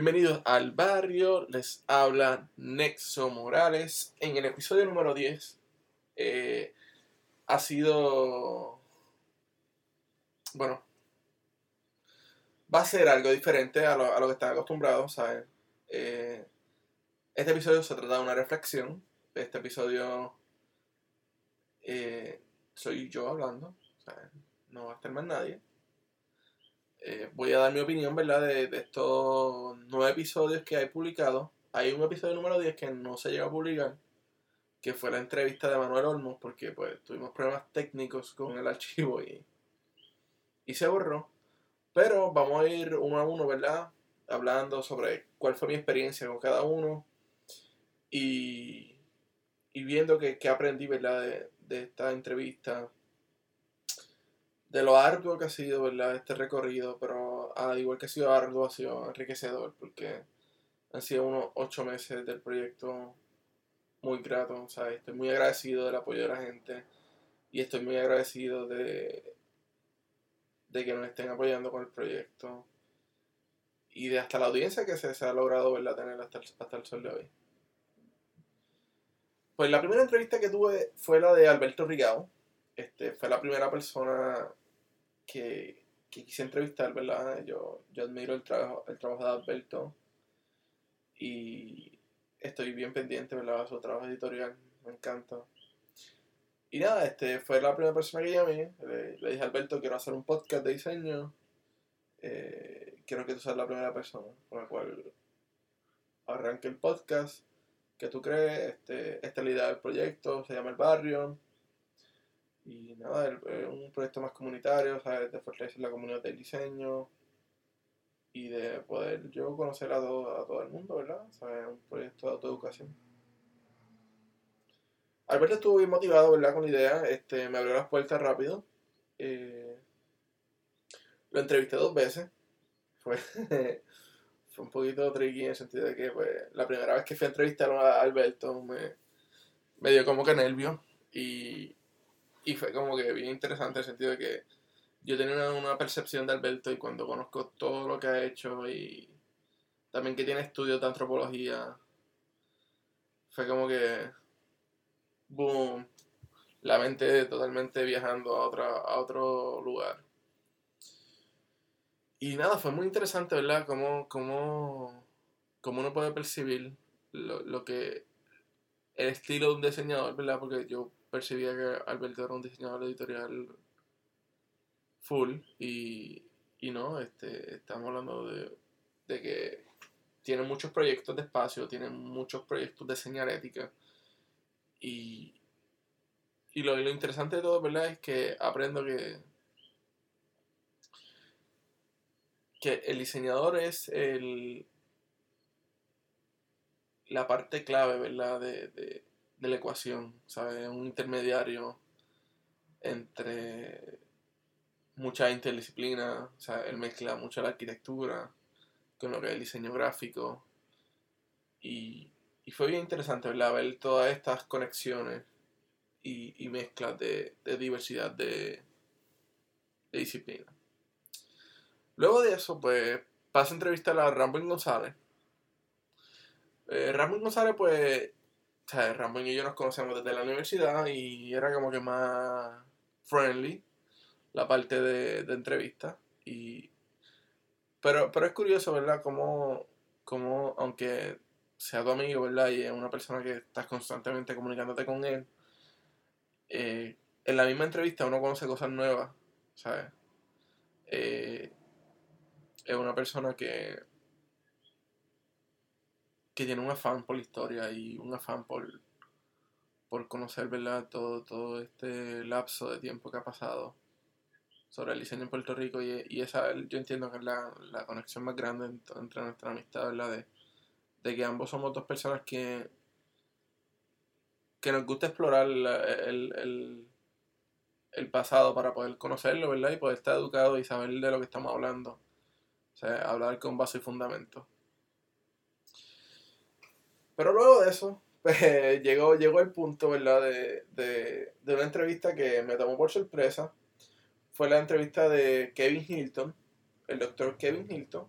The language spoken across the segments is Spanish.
Bienvenidos al barrio, les habla Nexo Morales. En el episodio número 10 eh, ha sido, bueno, va a ser algo diferente a lo, a lo que están acostumbrados, ¿saben? Eh, este episodio se trata de una reflexión. Este episodio eh, soy yo hablando, ¿saben? no va a estar más nadie. Eh, voy a dar mi opinión, ¿verdad? De, estos nueve episodios que hay publicados. Hay un episodio número 10 que no se llegó a publicar, que fue la entrevista de Manuel Olmos, porque pues tuvimos problemas técnicos con el archivo y, y se borró. Pero vamos a ir uno a uno, ¿verdad? Hablando sobre cuál fue mi experiencia con cada uno y, y viendo que aprendí, ¿verdad? De, de esta entrevista de lo arduo que ha sido, ¿verdad? Este recorrido, pero al igual que ha sido arduo, ha sido enriquecedor, porque han sido unos ocho meses del proyecto muy grato, o sea, estoy muy agradecido del apoyo de la gente y estoy muy agradecido de, de que nos estén apoyando con el proyecto y de hasta la audiencia que se, se ha logrado, ¿verdad? Tener hasta el, hasta el sol de hoy. Pues la primera entrevista que tuve fue la de Alberto Rigao. Este, fue la primera persona que, que quise entrevistar, ¿verdad? Yo, yo admiro el trabajo, el trabajo de Alberto y estoy bien pendiente, ¿verdad? Su trabajo editorial, me encanta. Y nada, este, fue la primera persona que llamé, le, le dije a Alberto, quiero hacer un podcast de diseño, eh, quiero que tú seas la primera persona con la cual arranque el podcast, que tú crees, este, esta es la idea del proyecto, se llama El Barrio, y nada, es un proyecto más comunitario, ¿sabes? De fortalecer la comunidad del diseño y de poder yo conocer a todo, a todo el mundo, ¿verdad? ¿Sabes? Un proyecto de autoeducación. Alberto estuvo bien motivado, ¿verdad? Con la idea, este, me abrió las puertas rápido. Eh, lo entrevisté dos veces. Fue, fue un poquito tricky en el sentido de que, pues, la primera vez que fui a entrevistar a Alberto me, me dio como que nervio. Y, y fue como que bien interesante en el sentido de que yo tenía una, percepción de Alberto y cuando conozco todo lo que ha hecho y también que tiene estudios de antropología, fue como que, boom, la mente totalmente viajando a, otra, a otro lugar. Y nada, fue muy interesante, ¿verdad? Cómo, cómo, cómo uno puede percibir lo, lo que el estilo de un diseñador, ¿verdad? Porque yo percibía que Alberto era un diseñador editorial full y, y no, este, estamos hablando de, de, que tiene muchos proyectos de espacio, tiene muchos proyectos de señalética y, y lo, lo interesante de todo, ¿verdad? Es que aprendo que que el diseñador es el la parte clave, ¿verdad? De, de la ecuación, ¿sabes? Un intermediario entre mucha interdisciplina, o sea, él mezcla mucho la arquitectura con lo que es el diseño gráfico y, y fue bien interesante, ¿verdad? Ver todas estas conexiones y, y mezclas de, de, diversidad de, de disciplina. Luego de eso, pues, paso a entrevistar a Ramón González. Eh, Ramón González, pues, o sea, Ramón y yo nos conocemos desde la universidad y era como que más friendly la parte de, de entrevista. Y, pero, pero es curioso, ¿verdad? Como, como, aunque sea tu amigo, ¿verdad? Y es una persona que estás constantemente comunicándote con él, eh, en la misma entrevista uno conoce cosas nuevas, ¿sabes? Eh, es una persona que que tiene un afán por la historia y un afán por, por conocer. Todo, todo este lapso de tiempo que ha pasado sobre el diseño en Puerto Rico y, esa yo entiendo que es la, la conexión más grande entre, nuestra amistad, ¿verdad? De, de, que ambos somos dos personas que, que nos gusta explorar el, el pasado para poder conocerlo, ¿verdad? Y poder estar educado y saber de lo que estamos hablando. O sea, hablar con base y fundamento. Pero luego de eso, pues, llegó, llegó el punto, ¿verdad? De, de, de, una entrevista que me tomó por sorpresa. Fue la entrevista de Kevin Hilton, el doctor Kevin Hilton.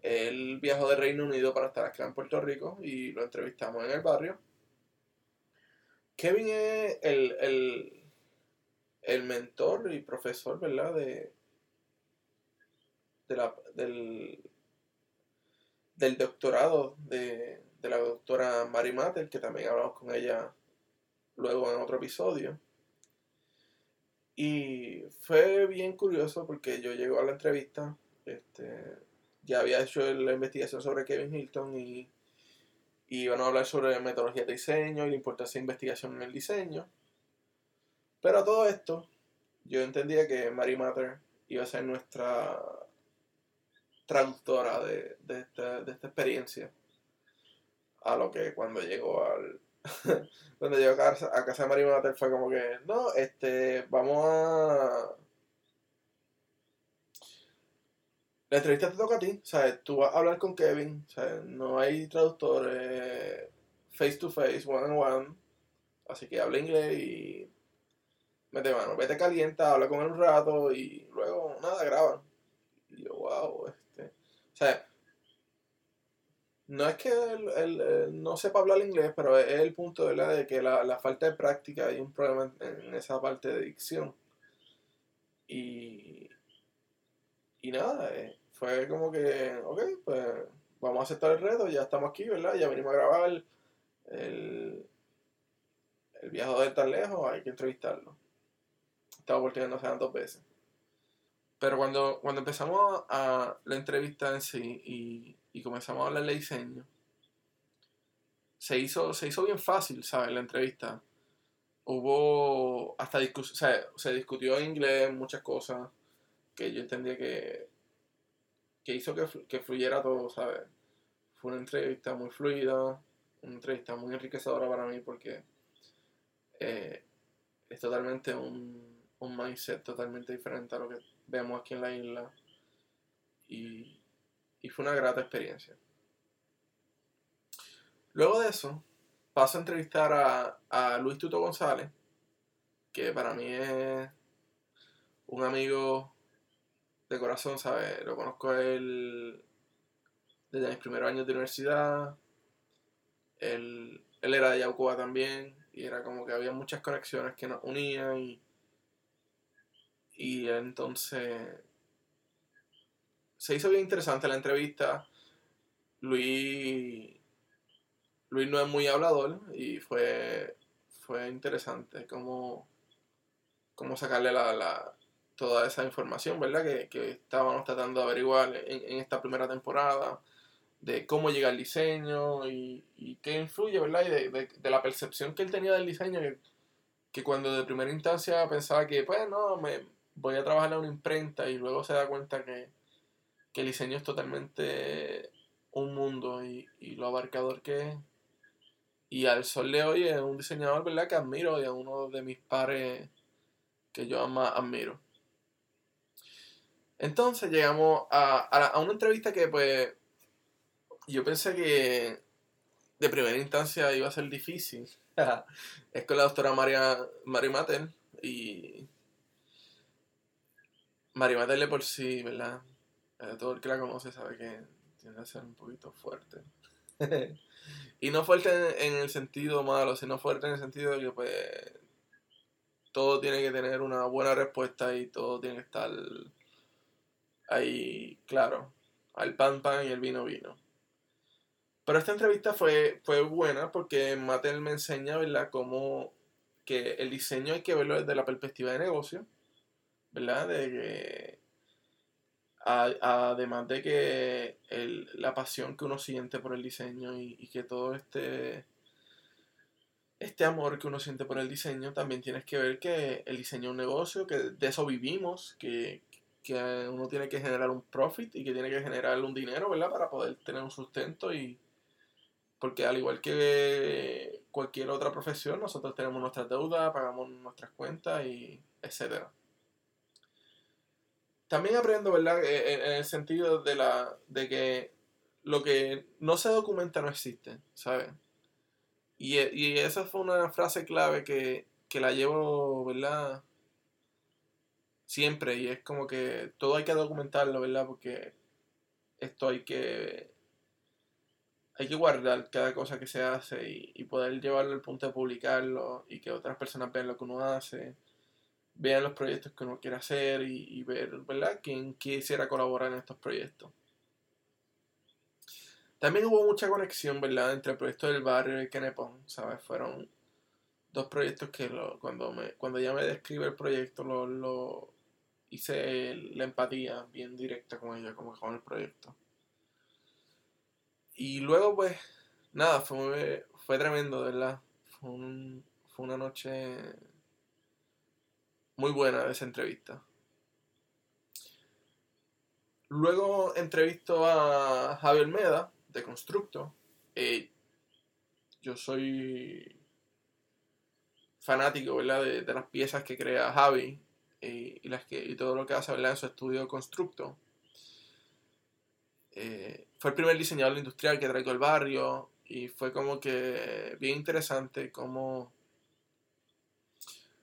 Él viajó de Reino Unido para estar acá en Puerto Rico y lo entrevistamos en el barrio. Kevin es el, el, el mentor y profesor, ¿verdad? De, de la, del, del doctorado de, de la doctora Mary Matter, que también hablamos con ella luego en otro episodio. Y fue bien curioso porque yo llego a la entrevista, este, ya había hecho la investigación sobre Kevin Hilton y, iban a hablar sobre metodología de diseño y la importancia de investigación en el diseño. Pero a todo esto, yo entendía que Mary Matter iba a ser nuestra traductora de esta experiencia. A lo que cuando llegó al, cuando llegó a casa, a casa de Mary Matter fue como que, no, este, vamos a... La entrevista te toca a ti, ¿sabes? Tú vas a hablar con Kevin, ¿sabes? No hay traductores face to face, one on one. Así que habla inglés y mete mano, vete calienta, habla con él un rato y luego, nada, graban. Y yo, wow, este. O no es que él, no sepa hablar inglés, pero es el punto de que la, falta de práctica hay un problema en, esa parte de dicción. Y, y nada, eh, fue como que, ok, pues vamos a aceptar el reto, ya estamos aquí, ¿verdad? Ya venimos a grabar el, el viajero tan lejos, hay que entrevistarlo. Estaba volteando hace dos veces. Pero cuando, cuando empezamos a la entrevista en sí y y comenzamos a hablar de diseño, se hizo, se hizo bien fácil, ¿sabes? La entrevista. Hubo hasta discusión, se discutió en inglés muchas cosas que yo entendía que, que hizo que, que fluyera todo, ¿sabes? Fue una entrevista muy fluida, una entrevista muy enriquecedora para mí porque eh, es totalmente un, un mindset totalmente diferente a lo que vemos aquí en la isla. Y y fue una grata experiencia. Luego de eso, paso a entrevistar a, a Luis Tuto González, que para mí es un amigo de corazón, ¿sabes? Lo conozco él desde mis primeros años de universidad. Él, él era de Yaucoa también, y era como que había muchas conexiones que nos unían, y, y entonces se hizo bien interesante la entrevista. Luis, Luis no es muy hablador y fue, fue interesante cómo, cómo sacarle la, toda esa información, ¿verdad? Que, estábamos tratando de averiguar en, esta primera temporada, de cómo llega el diseño y, qué influye, ¿verdad? Y de, la percepción que él tenía del diseño, que, que, cuando de primera instancia pensaba que, pues, no, me voy a trabajar en una imprenta y luego se da cuenta que que el diseño es totalmente un mundo y, lo abarcador que es. Y al sol de hoy es un diseñador, ¿verdad? Que admiro y es uno de mis pares que yo más admiro. Entonces llegamos a, una entrevista que pues yo pensé que de primera instancia iba a ser difícil. es con la doctora María, María Matel y María Matel por sí, ¿verdad? Eh, todo el que la conoce sabe que tiene que ser un poquito fuerte. y no fuerte en, el sentido malo, sino fuerte en el sentido de que pues todo tiene que tener una buena respuesta y todo tiene que estar ahí claro. Al pan pan y el vino vino. Pero esta entrevista fue, fue buena porque Mattel me enseña, ¿verdad?, que el diseño hay que verlo desde la perspectiva de negocio, ¿verdad? De que además de que la pasión que uno siente por el diseño y, que todo este, este amor que uno siente por el diseño, también tienes que ver que el diseño es un negocio, que de eso vivimos, que, uno tiene que generar un profit y que tiene que generar un dinero. Para poder tener un sustento y... Porque al igual que cualquier otra profesión, nosotros tenemos nuestras deudas, pagamos nuestras cuentas y etcétera también aprendo, ¿verdad? Eh, eh, en el sentido de, la, de que lo que no se documenta no existe, ¿sabes? Y, y esa fue una frase clave que, que la llevo, ¿verdad? Siempre, y es como que todo hay que documentarlo, ¿verdad? Porque esto hay que hay que guardar cada cosa que se hace y, poder llevarlo al punto de publicarlo y que otras personas vean lo que uno hace, vean los proyectos que uno quiere hacer y, ver, ¿verdad?, quién quisiera colaborar en estos proyectos. También hubo mucha conexión, ¿verdad?, entre el proyecto del barrio y Kenepon, ¿sabes? Fueron dos proyectos que cuando, me, cuando ya me describe el proyecto lo hice la empatía bien directa con ella, como con el proyecto. Y luego, pues, nada, fue, fue tremendo, ¿verdad? Fue, fue una noche muy buena esa entrevista. Luego entrevisto a Javier Meda, de Constructo. Eh, yo soy fanático. De, las piezas que crea Javi eh, y, las que, y todo lo que hace, ¿verdad? En su estudio Constructo. Eh, fue el primer diseñador industrial que traigo al barrio y fue como que bien interesante cómo,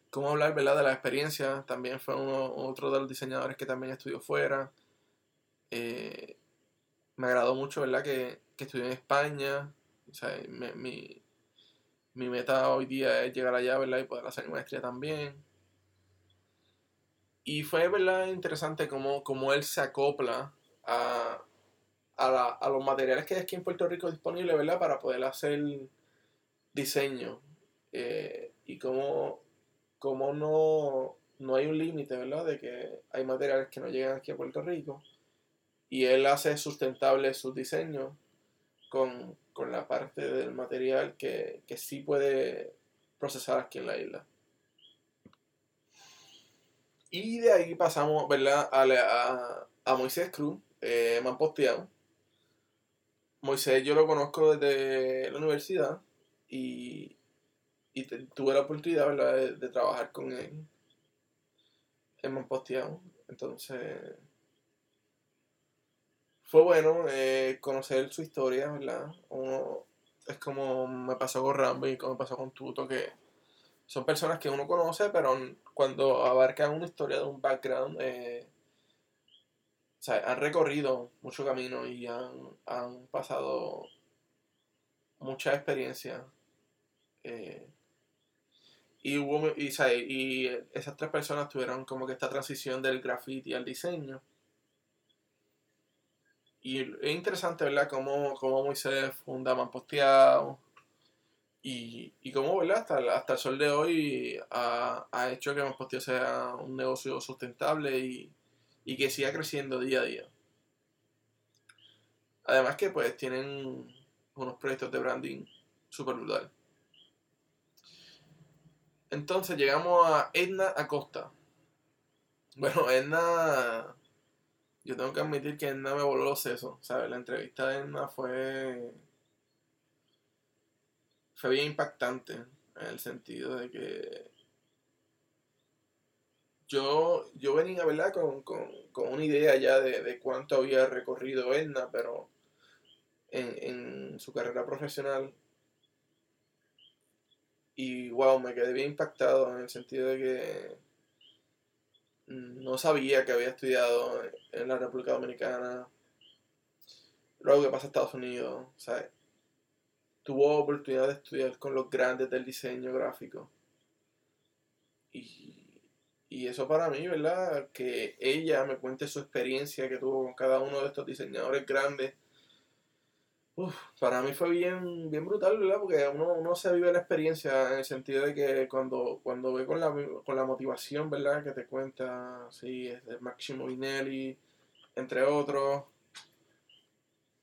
cómo hablar ¿verdad? de la experiencia. También fue uno, otro de los diseñadores que también estudió fuera. Eh, me agradó mucho ¿verdad? Que, que estudió en España. mi, meta hoy día es llegar allá ¿verdad? y poder hacer maestría también. Y fue ¿verdad? interesante cómo, cómo él se acopla a, a, los materiales que hay aquí en Puerto Rico disponibles, ¿verdad? Para poder hacer diseño. Eh, y cómo, cómo no, no hay un límite, ¿verdad? De que hay materiales que no llegan aquí a Puerto Rico. Y él hace sustentable sus diseños con, la parte del material que, sí puede procesar aquí en la isla. Y de ahí pasamos, ¿verdad? A, a, Moisés Cruz, eh, me han posteado Moisés yo lo conozco desde la universidad y, tuve la oportunidad De, trabajar con él en Mamposteado. Entonces fue bueno eh, conocer su historia, ¿verdad? Uno, es como me pasó con Rambo y como me pasó con Tuto, que son personas que uno conoce, pero cuando abarcan una historia de un background, eh, o sea, han recorrido mucho camino y han, pasado mucha experiencia. Eh, y, hubo, y, y, esas tres personas tuvieron como que esta transición del graffiti al diseño. Y es interesante, ¿verdad? Cómo, cómo Moisés funda Manposteado. Y, y cómo, ¿verdad? Hasta, hasta el sol de hoy ha, ha hecho que Manposteado sea un negocio sustentable y, y que siga creciendo día a día. Además que pues tienen unos proyectos de branding super brutal. Entonces llegamos a Edna Acosta. Bueno, Edna, yo tengo que admitir que Edna me voló los sesos, ¿sabes? La entrevista de Edna fue, fue bien impactante en el sentido de que yo, yo venía, ¿verdad? Con, una idea ya de, cuánto había recorrido Edna, pero en, su carrera profesional. Y wow, me quedé bien impactado en el sentido de que no sabía que había estudiado en la República Dominicana. Luego que pasa a Estados Unidos. Tuvo oportunidad de estudiar con los grandes del diseño gráfico. Y y eso para mí, ¿verdad? Que ella me cuente su experiencia que tuvo con cada uno de estos diseñadores grandes. Para mí fue bien, bien brutal, ¿verdad? Porque uno, uno se vive la experiencia en el sentido de que cuando, cuando ve con la, con la motivación, ¿verdad? Que te cuenta, sí, es de Máximo Vinelli, entre otros,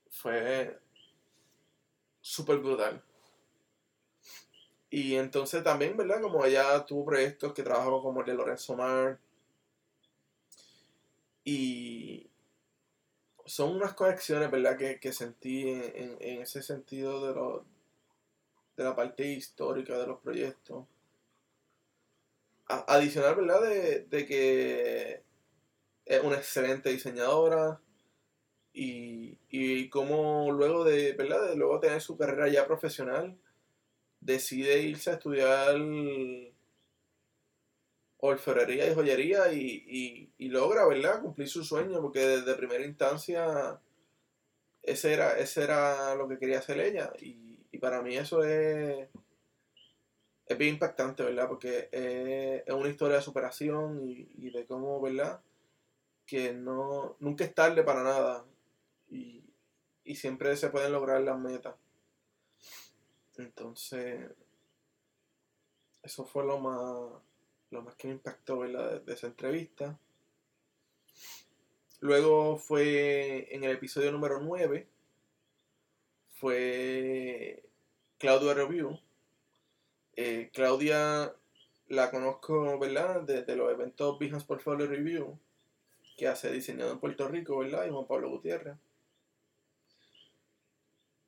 fue súper brutal. Y entonces también, ¿verdad? Como ella tuvo proyectos que trabajó como el de Lorenzo Mar. Y son unas conexiones, ¿verdad? Que, sentí en, ese sentido de, lo, de la parte histórica de los proyectos. adicional, ¿verdad? De, de, que es una excelente diseñadora. Y, y como luego de, ¿verdad? De luego tener su carrera ya profesional decide irse a estudiar orfebrería y joyería y, y, logra, ¿verdad?, cumplir su sueño, porque desde primera instancia ese era, ese era lo que quería hacer ella. Y, y para mí eso es, es bien impactante, ¿verdad? Porque es, es una historia de superación y, y, de cómo, ¿verdad? Que no, nunca es tarde para nada. Y, y siempre se pueden lograr las metas. Entonces, eso fue lo más, lo más que me impactó, ¿verdad? De, esa entrevista. Luego fue en el episodio número 9, fue Claudia Review. Eh, Claudia la conozco, ¿verdad? Desde los eventos Business Portfolio Review, que hace diseñado en Puerto Rico, ¿verdad? Y Juan Pablo Gutiérrez.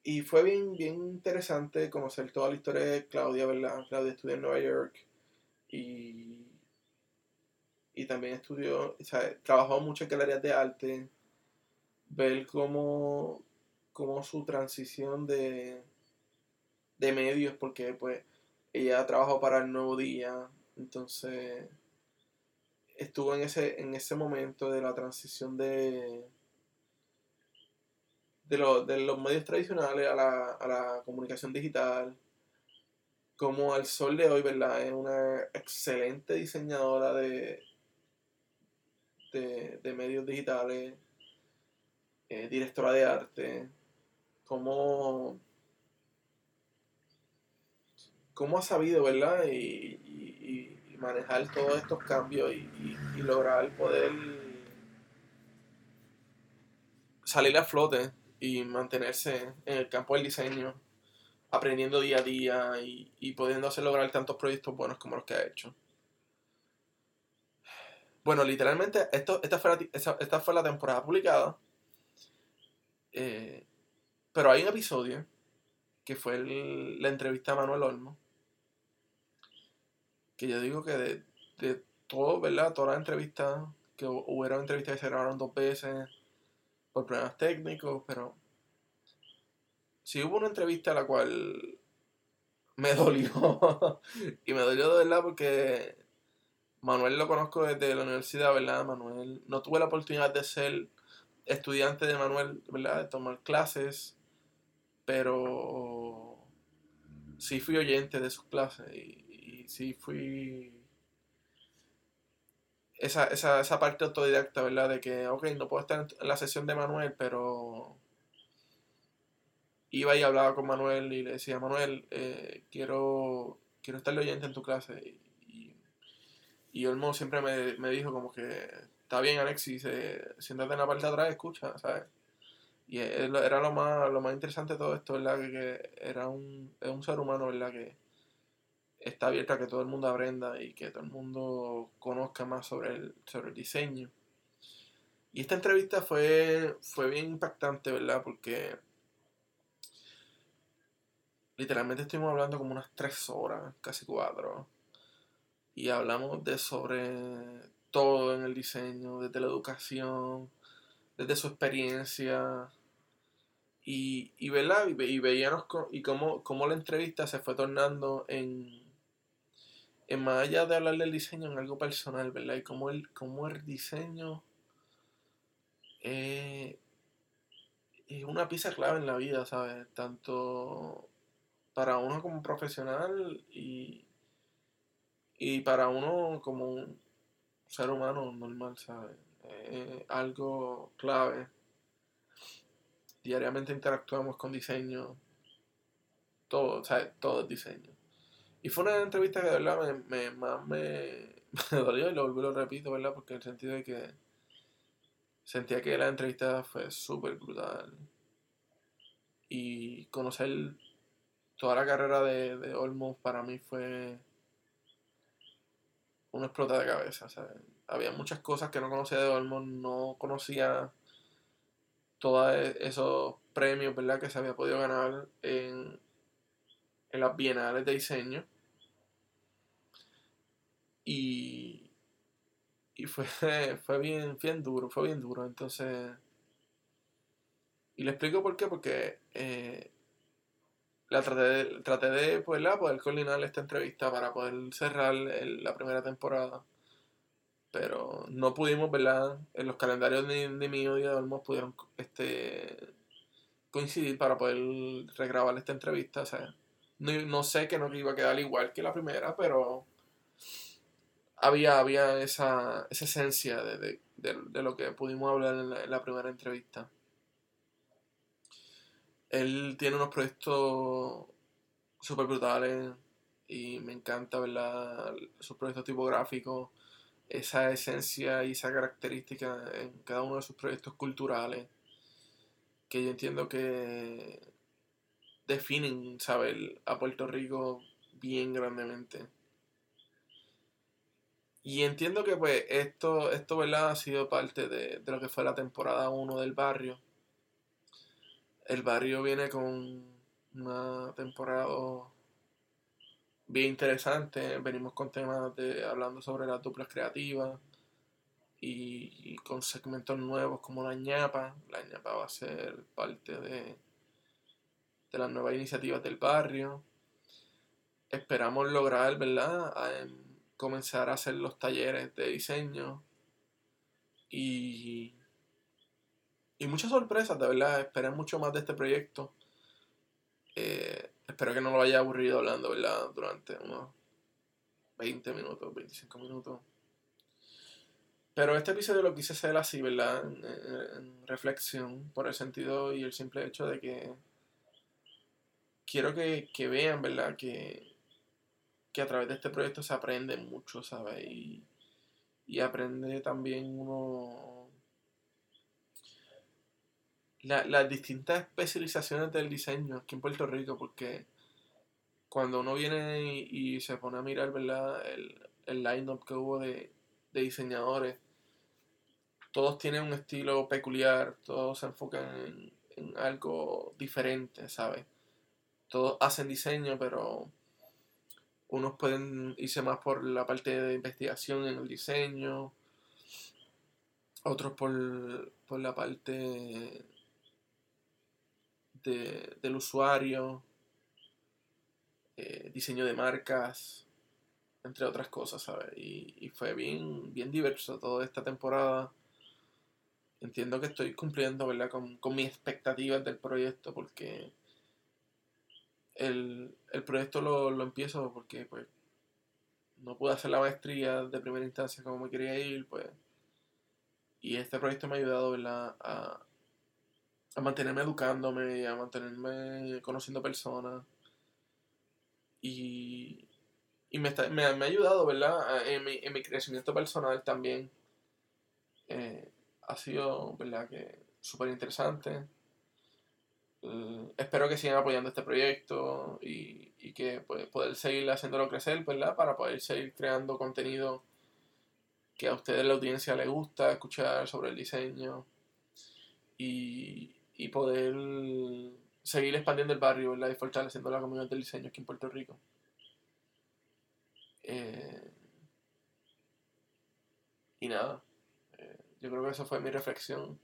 Y fue bien, bien interesante conocer toda la historia de Claudia, ¿verdad? Claudia estudió en Nueva York y, y también estudió, o sea, trabajó mucho en galerías de arte, ver cómo, cómo su transición de, de medios, porque pues ella trabajó para el Nuevo Día, entonces estuvo en ese, en ese momento de la transición de de, de los medios tradicionales a la, a la comunicación digital, como al sol de hoy, ¿verdad? Es una excelente diseñadora de, de, medios digitales, eh, directora de arte, como cómo ha sabido, ¿verdad? Y, manejar todos estos cambios y, y, lograr poder salir a flote y mantenerse en el campo del diseño, aprendiendo día a día y, y pudiendo hacer lograr tantos proyectos buenos como los que ha hecho. Bueno, literalmente, esto, esta, fue la, esta fue la temporada publicada. Eh, pero hay un episodio que fue la entrevista a Manuel Olmo. Que yo digo que de, de todo, ¿verdad? Todas las entrevistas, que hubo entrevistas que se grabaron dos veces, por problemas técnicos, pero si hubo una entrevista a la cual me dolió. y me dolió de verdad porque Manuel lo conozco desde la universidad, ¿verdad? Manuel, no tuve la oportunidad de ser estudiante de Manuel, ¿verdad? De tomar clases, pero sí fui oyente de sus clases y, y sí fui esa, esa, esa parte autodidacta, ¿verdad? De que, ok, no puedo estar en la sesión de Manuel, pero iba y hablaba con Manuel y le decía, Manuel, eh, quiero, quiero estar oyente en tu clase. Y, y, Olmo siempre me, me, dijo como que, está bien Alexis, eh, siéntate en la parte de atrás, escucha, ¿sabes? Y era lo más, lo más interesante de todo esto, ¿verdad? Que, que era un, es un ser humano, ¿verdad? Que, está abierta a que todo el mundo aprenda y que todo el mundo conozca más sobre el, sobre el diseño. Y esta entrevista fue, fue bien impactante, ¿verdad? Porque literalmente estuvimos hablando como unas tres horas, casi cuatro. Y hablamos de sobre todo en el diseño, desde la educación, desde su experiencia. Y, y, y, veíamos y cómo, cómo la entrevista se fue tornando en, en más allá de hablar del diseño, en algo personal, ¿verdad? Y cómo el, cómo el diseño eh, es una pieza clave en la vida, ¿sabes? Tanto para uno como profesional y, y para uno como un ser humano normal, ¿sabes? algo clave. Diariamente interactuamos con diseño. Todo, ¿sabes? Todo es diseño. Y fue una entrevista que de verdad me, más me, dolió y lo lo repito, ¿verdad? Porque en el sentido de que sentía que la entrevista fue súper brutal. Y conocer toda la carrera de, de Olmos para mí fue una explota de cabeza. Había muchas cosas que no conocía de Olmos, no conocía todos esos premios ¿verdad? que se había podido ganar en, en las bienales de diseño. Y, y fue, fue bien, bien duro, fue bien duro. Entonces, y le explico por qué, porque eh, la traté de, traté de pues, poder coordinar esta entrevista para poder cerrar la primera temporada. Pero no pudimos, ¿verdad? En los calendarios de, de mío y de Olmos pudieron este, coincidir para poder regrabar esta entrevista. O sea, no, sé que no iba a quedar igual que la primera, pero había, había esa, esencia de, lo que pudimos hablar en la, primera entrevista. Él tiene unos proyectos súper brutales y me encanta ¿verdad? sus proyectos tipográficos, esa esencia y esa característica en cada uno de sus proyectos culturales que yo entiendo que definen, ¿sabes? A Puerto Rico bien grandemente. Y entiendo que pues esto, esto ¿verdad? ha sido parte de, lo que fue la temporada 1 del barrio. El barrio viene con una temporada bien interesante. Venimos con temas de hablando sobre las duplas creativas y, con segmentos nuevos como la ñapa. La ñapa va a ser parte de, de las nuevas iniciativas del barrio. Esperamos lograr, ¿verdad? comenzar a hacer los talleres de diseño y, y muchas sorpresas, de verdad. Esperé mucho más de este proyecto. Eh, espero que no lo haya aburrido hablando, ¿verdad? Durante unos 20 minutos, 25 minutos. Pero este episodio lo quise hacer así, ¿verdad? En, reflexión, por el sentido y el simple hecho de que quiero que, vean, ¿verdad? Que, que, a través de este proyecto se aprende mucho, ¿sabes? Y, y aprende también uno las distintas especializaciones del diseño aquí en Puerto Rico, porque cuando uno viene y, se pone a mirar, ¿verdad? El, el line-up que hubo de, de diseñadores todos tienen un estilo peculiar, todos se enfocan en, algo diferente, ¿sabes? Todos hacen diseño, pero unos pueden irse más por la parte de investigación en el diseño, otros por, la parte del usuario, eh, diseño de marcas, entre otras cosas, ¿sabes? Y, y, fue bien, bien diverso toda esta temporada entiendo que estoy cumpliendo, ¿verdad? Con, con mis expectativas del proyecto porque el, proyecto lo, lo, empiezo porque pues no pude hacer la maestría de primera instancia como me quería ir, pues y este proyecto me ha ayudado, ¿verdad? A, a mantenerme educándome, a mantenerme conociendo personas y, y me, me, ha ayudado, ¿verdad? En mi, en mi crecimiento personal también. Eh, ha sido, ¿verdad? Que súper interesante. Eh, espero que sigan apoyando este proyecto y, y que pues, poder seguir haciéndolo crecer, ¿verdad? Para poder seguir creando contenido que a ustedes la audiencia les gusta escuchar sobre el diseño y, y poder seguir expandiendo el barrio, ¿verdad? Y fortaleciendo la comunidad del diseño aquí en Puerto Rico. Eh, y nada, yo creo que esa fue mi reflexión